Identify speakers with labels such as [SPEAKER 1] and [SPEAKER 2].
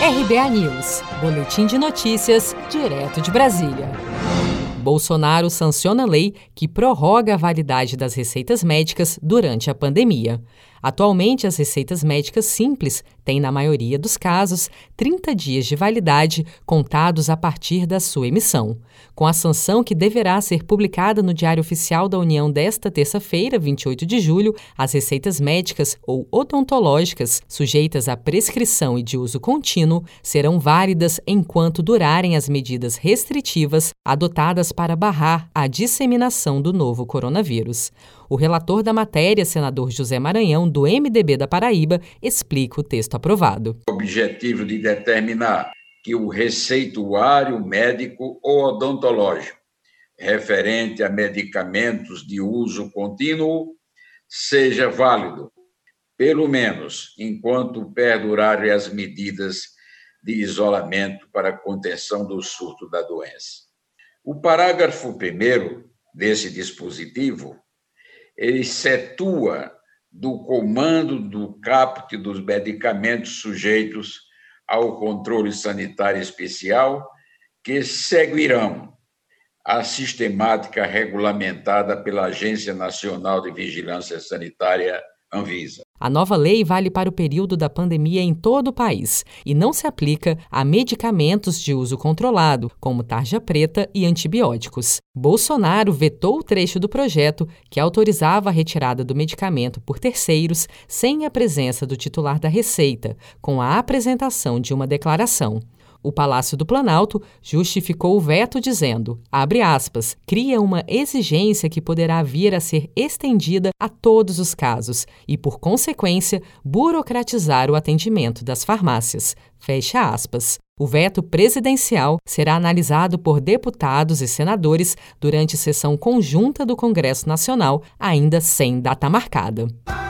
[SPEAKER 1] RBA News, Boletim de Notícias, direto de Brasília. Bolsonaro sanciona lei que prorroga a validade das receitas médicas durante a pandemia. Atualmente, as receitas médicas simples têm, na maioria dos casos, 30 dias de validade contados a partir da sua emissão. Com a sanção que deverá ser publicada no Diário Oficial da União desta terça-feira, 28 de julho, as receitas médicas ou odontológicas sujeitas à prescrição e de uso contínuo serão válidas enquanto durarem as medidas restritivas adotadas para barrar a disseminação do novo coronavírus. O relator da matéria, senador José Maranhão, do MDB da Paraíba, explica o texto aprovado.
[SPEAKER 2] O objetivo de determinar que o receituário médico ou odontológico referente a medicamentos de uso contínuo seja válido, pelo menos enquanto perdurarem as medidas de isolamento para contenção do surto da doença. O parágrafo 1 desse dispositivo excetua do comando do caput dos medicamentos sujeitos ao controle sanitário especial, que seguirão a sistemática regulamentada pela Agência Nacional de Vigilância Sanitária, Anvisa.
[SPEAKER 1] A nova lei vale para o período da pandemia em todo o país e não se aplica a medicamentos de uso controlado, como tarja preta e antibióticos. Bolsonaro vetou o trecho do projeto que autorizava a retirada do medicamento por terceiros sem a presença do titular da Receita, com a apresentação de uma declaração. O Palácio do Planalto justificou o veto dizendo, abre aspas, cria uma exigência que poderá vir a ser estendida a todos os casos e, por consequência, burocratizar o atendimento das farmácias. Fecha aspas. O veto presidencial será analisado por deputados e senadores durante sessão conjunta do Congresso Nacional, ainda sem data marcada.